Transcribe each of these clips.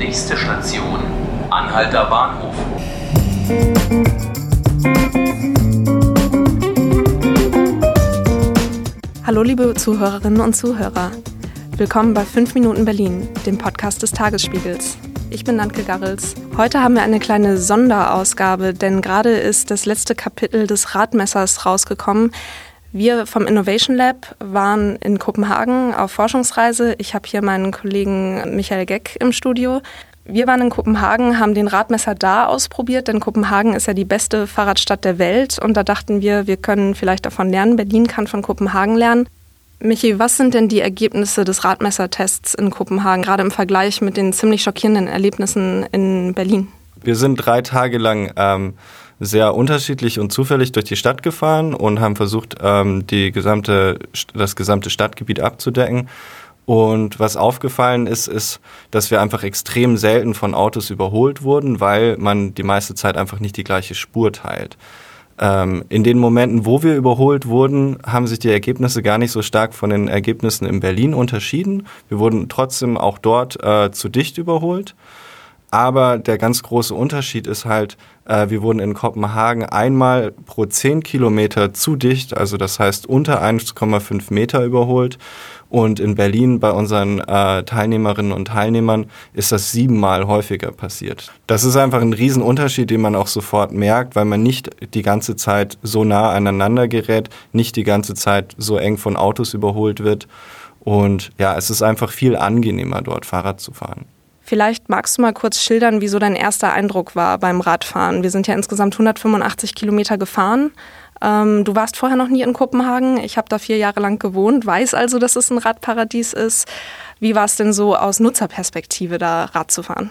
Nächste Station, Anhalter Bahnhof. Hallo liebe Zuhörerinnen und Zuhörer. Willkommen bei 5 Minuten Berlin, dem Podcast des Tagesspiegels. Ich bin Nanke Garrels. Heute haben wir eine kleine Sonderausgabe, denn gerade ist das letzte Kapitel des Radmessers rausgekommen. Wir vom Innovation Lab waren in Kopenhagen auf Forschungsreise. Ich habe hier meinen Kollegen Michael Geck im Studio. Wir waren in Kopenhagen, haben den Radmesser da ausprobiert, denn Kopenhagen ist ja die beste Fahrradstadt der Welt und da dachten wir, wir können vielleicht davon lernen. Berlin kann von Kopenhagen lernen. Michi, was sind denn die Ergebnisse des Radmessertests in Kopenhagen, gerade im Vergleich mit den ziemlich schockierenden Erlebnissen in Berlin? Wir sind drei Tage lang ähm, sehr unterschiedlich und zufällig durch die Stadt gefahren und haben versucht, ähm, die gesamte, das gesamte Stadtgebiet abzudecken. Und was aufgefallen ist, ist, dass wir einfach extrem selten von Autos überholt wurden, weil man die meiste Zeit einfach nicht die gleiche Spur teilt. Ähm, in den Momenten, wo wir überholt wurden, haben sich die Ergebnisse gar nicht so stark von den Ergebnissen in Berlin unterschieden. Wir wurden trotzdem auch dort äh, zu dicht überholt. Aber der ganz große Unterschied ist halt, äh, wir wurden in Kopenhagen einmal pro 10 Kilometer zu dicht, also das heißt unter 1,5 Meter überholt. Und in Berlin bei unseren äh, Teilnehmerinnen und Teilnehmern ist das siebenmal häufiger passiert. Das ist einfach ein Riesenunterschied, den man auch sofort merkt, weil man nicht die ganze Zeit so nah aneinander gerät, nicht die ganze Zeit so eng von Autos überholt wird. Und ja, es ist einfach viel angenehmer, dort Fahrrad zu fahren. Vielleicht magst du mal kurz schildern, wieso dein erster Eindruck war beim Radfahren. Wir sind ja insgesamt 185 Kilometer gefahren. Ähm, du warst vorher noch nie in Kopenhagen. Ich habe da vier Jahre lang gewohnt, weiß also, dass es ein Radparadies ist. Wie war es denn so aus Nutzerperspektive, da Rad zu fahren?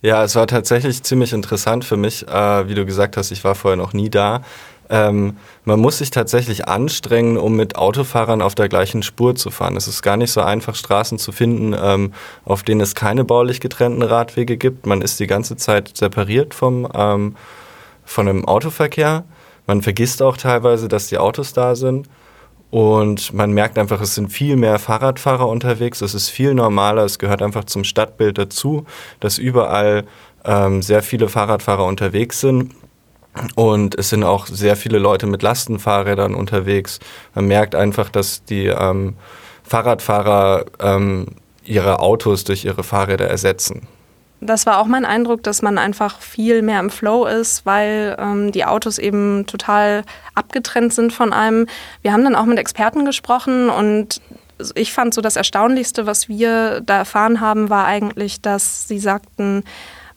Ja, es war tatsächlich ziemlich interessant für mich. Äh, wie du gesagt hast, ich war vorher noch nie da. Ähm, man muss sich tatsächlich anstrengen, um mit Autofahrern auf der gleichen Spur zu fahren. Es ist gar nicht so einfach, Straßen zu finden, ähm, auf denen es keine baulich getrennten Radwege gibt. Man ist die ganze Zeit separiert vom, ähm, von dem Autoverkehr. Man vergisst auch teilweise, dass die Autos da sind. Und man merkt einfach, es sind viel mehr Fahrradfahrer unterwegs. Es ist viel normaler. Es gehört einfach zum Stadtbild dazu, dass überall ähm, sehr viele Fahrradfahrer unterwegs sind. Und es sind auch sehr viele Leute mit Lastenfahrrädern unterwegs. Man merkt einfach, dass die ähm, Fahrradfahrer ähm, ihre Autos durch ihre Fahrräder ersetzen das war auch mein Eindruck, dass man einfach viel mehr im Flow ist, weil ähm, die Autos eben total abgetrennt sind von einem. Wir haben dann auch mit Experten gesprochen und ich fand so das Erstaunlichste, was wir da erfahren haben, war eigentlich, dass sie sagten,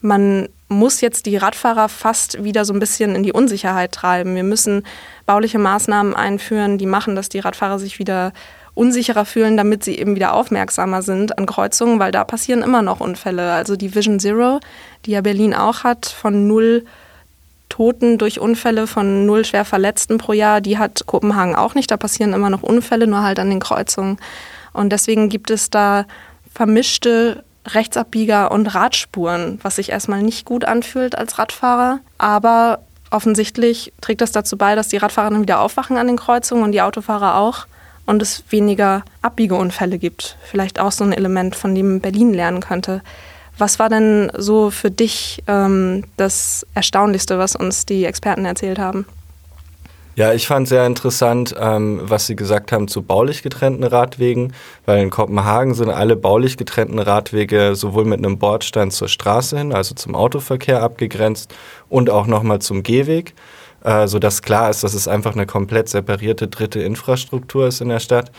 man muss jetzt die Radfahrer fast wieder so ein bisschen in die Unsicherheit treiben. Wir müssen bauliche Maßnahmen einführen, die machen, dass die Radfahrer sich wieder unsicherer fühlen, damit sie eben wieder aufmerksamer sind an Kreuzungen, weil da passieren immer noch Unfälle. Also die Vision Zero, die ja Berlin auch hat, von null Toten durch Unfälle, von null schwer Verletzten pro Jahr, die hat Kopenhagen auch nicht. Da passieren immer noch Unfälle, nur halt an den Kreuzungen. Und deswegen gibt es da vermischte Rechtsabbieger und Radspuren, was sich erstmal nicht gut anfühlt als Radfahrer. Aber offensichtlich trägt das dazu bei, dass die Radfahrer dann wieder aufwachen an den Kreuzungen und die Autofahrer auch und es weniger Abbiegeunfälle gibt. Vielleicht auch so ein Element, von dem Berlin lernen könnte. Was war denn so für dich ähm, das Erstaunlichste, was uns die Experten erzählt haben? Ja, ich fand sehr interessant, ähm, was Sie gesagt haben zu baulich getrennten Radwegen, weil in Kopenhagen sind alle baulich getrennten Radwege sowohl mit einem Bordstein zur Straße hin, also zum Autoverkehr abgegrenzt und auch nochmal zum Gehweg äh, sodass klar ist, dass es einfach eine komplett separierte dritte Infrastruktur ist in der Stadt.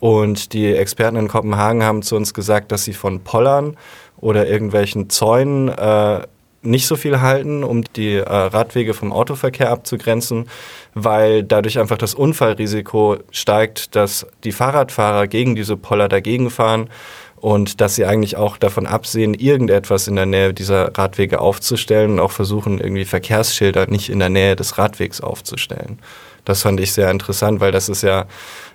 Und die Experten in Kopenhagen haben zu uns gesagt, dass sie von Pollern oder irgendwelchen Zäunen äh, nicht so viel halten, um die äh, Radwege vom Autoverkehr abzugrenzen, weil dadurch einfach das Unfallrisiko steigt, dass die Fahrradfahrer gegen diese Poller dagegen fahren und dass sie eigentlich auch davon absehen, irgendetwas in der Nähe dieser Radwege aufzustellen und auch versuchen, irgendwie Verkehrsschilder nicht in der Nähe des Radwegs aufzustellen. Das fand ich sehr interessant, weil das ist ja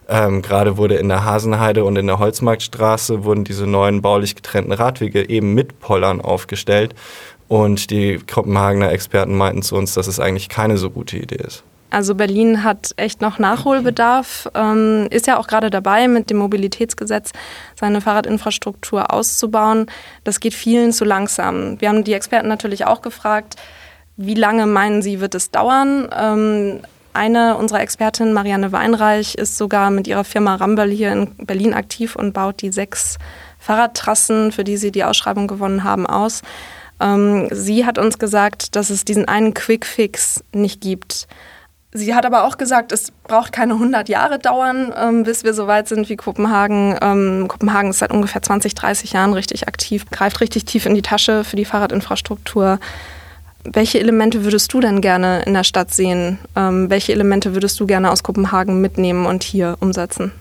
ähm, gerade wurde in der Hasenheide und in der Holzmarktstraße wurden diese neuen baulich getrennten Radwege eben mit Pollern aufgestellt und die Kopenhagener Experten meinten zu uns, dass es eigentlich keine so gute Idee ist. Also Berlin hat echt noch Nachholbedarf, ähm, ist ja auch gerade dabei, mit dem Mobilitätsgesetz seine Fahrradinfrastruktur auszubauen. Das geht vielen zu langsam. Wir haben die Experten natürlich auch gefragt, wie lange meinen Sie, wird es dauern? Ähm, eine unserer Expertinnen, Marianne Weinreich, ist sogar mit ihrer Firma Rambel hier in Berlin aktiv und baut die sechs Fahrradtrassen, für die sie die Ausschreibung gewonnen haben, aus. Ähm, sie hat uns gesagt, dass es diesen einen Quick-Fix nicht gibt. Sie hat aber auch gesagt, es braucht keine 100 Jahre dauern, ähm, bis wir so weit sind wie Kopenhagen. Ähm, Kopenhagen ist seit ungefähr 20, 30 Jahren richtig aktiv, greift richtig tief in die Tasche für die Fahrradinfrastruktur. Welche Elemente würdest du denn gerne in der Stadt sehen? Ähm, welche Elemente würdest du gerne aus Kopenhagen mitnehmen und hier umsetzen?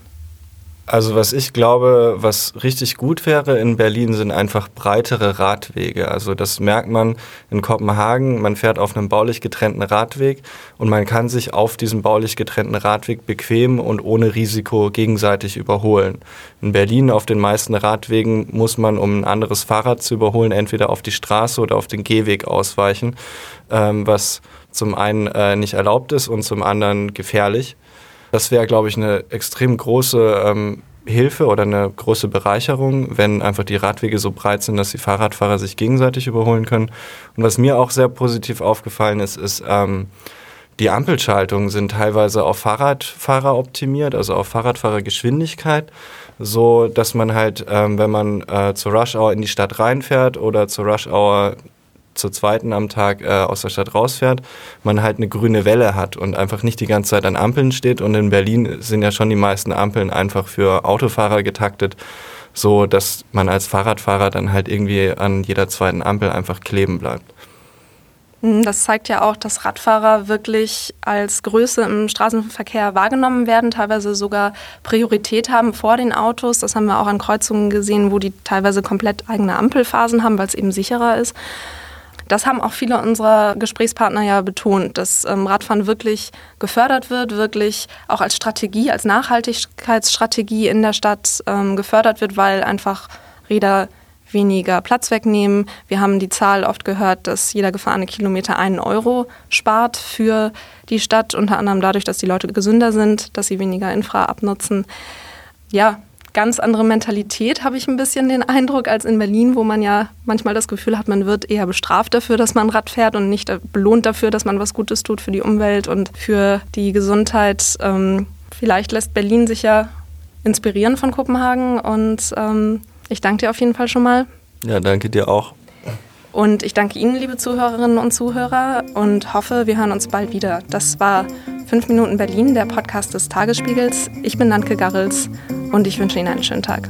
Also was ich glaube, was richtig gut wäre in Berlin, sind einfach breitere Radwege. Also das merkt man in Kopenhagen. Man fährt auf einem baulich getrennten Radweg und man kann sich auf diesem baulich getrennten Radweg bequem und ohne Risiko gegenseitig überholen. In Berlin auf den meisten Radwegen muss man, um ein anderes Fahrrad zu überholen, entweder auf die Straße oder auf den Gehweg ausweichen, ähm, was zum einen äh, nicht erlaubt ist und zum anderen gefährlich. Das wäre, glaube ich, eine extrem große ähm, Hilfe oder eine große Bereicherung, wenn einfach die Radwege so breit sind, dass die Fahrradfahrer sich gegenseitig überholen können. Und was mir auch sehr positiv aufgefallen ist, ist, ähm, die Ampelschaltungen sind teilweise auf Fahrradfahrer optimiert, also auf Fahrradfahrergeschwindigkeit, so dass man halt, ähm, wenn man äh, zur Rush Hour in die Stadt reinfährt oder zur Rush Hour zur zweiten am Tag äh, aus der Stadt rausfährt, man halt eine grüne Welle hat und einfach nicht die ganze Zeit an Ampeln steht. Und in Berlin sind ja schon die meisten Ampeln einfach für Autofahrer getaktet, so dass man als Fahrradfahrer dann halt irgendwie an jeder zweiten Ampel einfach kleben bleibt. Hm, das zeigt ja auch, dass Radfahrer wirklich als Größe im Straßenverkehr wahrgenommen werden, teilweise sogar Priorität haben vor den Autos. Das haben wir auch an Kreuzungen gesehen, wo die teilweise komplett eigene Ampelphasen haben, weil es eben sicherer ist. Das haben auch viele unserer Gesprächspartner ja betont, dass ähm, Radfahren wirklich gefördert wird, wirklich auch als Strategie, als Nachhaltigkeitsstrategie in der Stadt ähm, gefördert wird, weil einfach Räder weniger Platz wegnehmen. Wir haben die Zahl oft gehört, dass jeder gefahrene Kilometer einen Euro spart für die Stadt, unter anderem dadurch, dass die Leute gesünder sind, dass sie weniger Infra abnutzen. Ja, ganz andere Mentalität, habe ich ein bisschen den Eindruck, als in Berlin, wo man ja manchmal das Gefühl hat, man wird eher bestraft dafür, dass man Rad fährt und nicht belohnt dafür, dass man was Gutes tut für die Umwelt und für die Gesundheit. Ähm, vielleicht lässt Berlin sich ja inspirieren von Kopenhagen und ähm, ich danke dir auf jeden Fall schon mal. Ja, danke dir auch. Und ich danke Ihnen, liebe Zuhörerinnen und Zuhörer, und hoffe, wir hören uns bald wieder. Das war 5 Minuten Berlin, der Podcast des Tagesspiegels. Ich bin Nanke Garrels und ich wünsche Ihnen einen schönen Tag.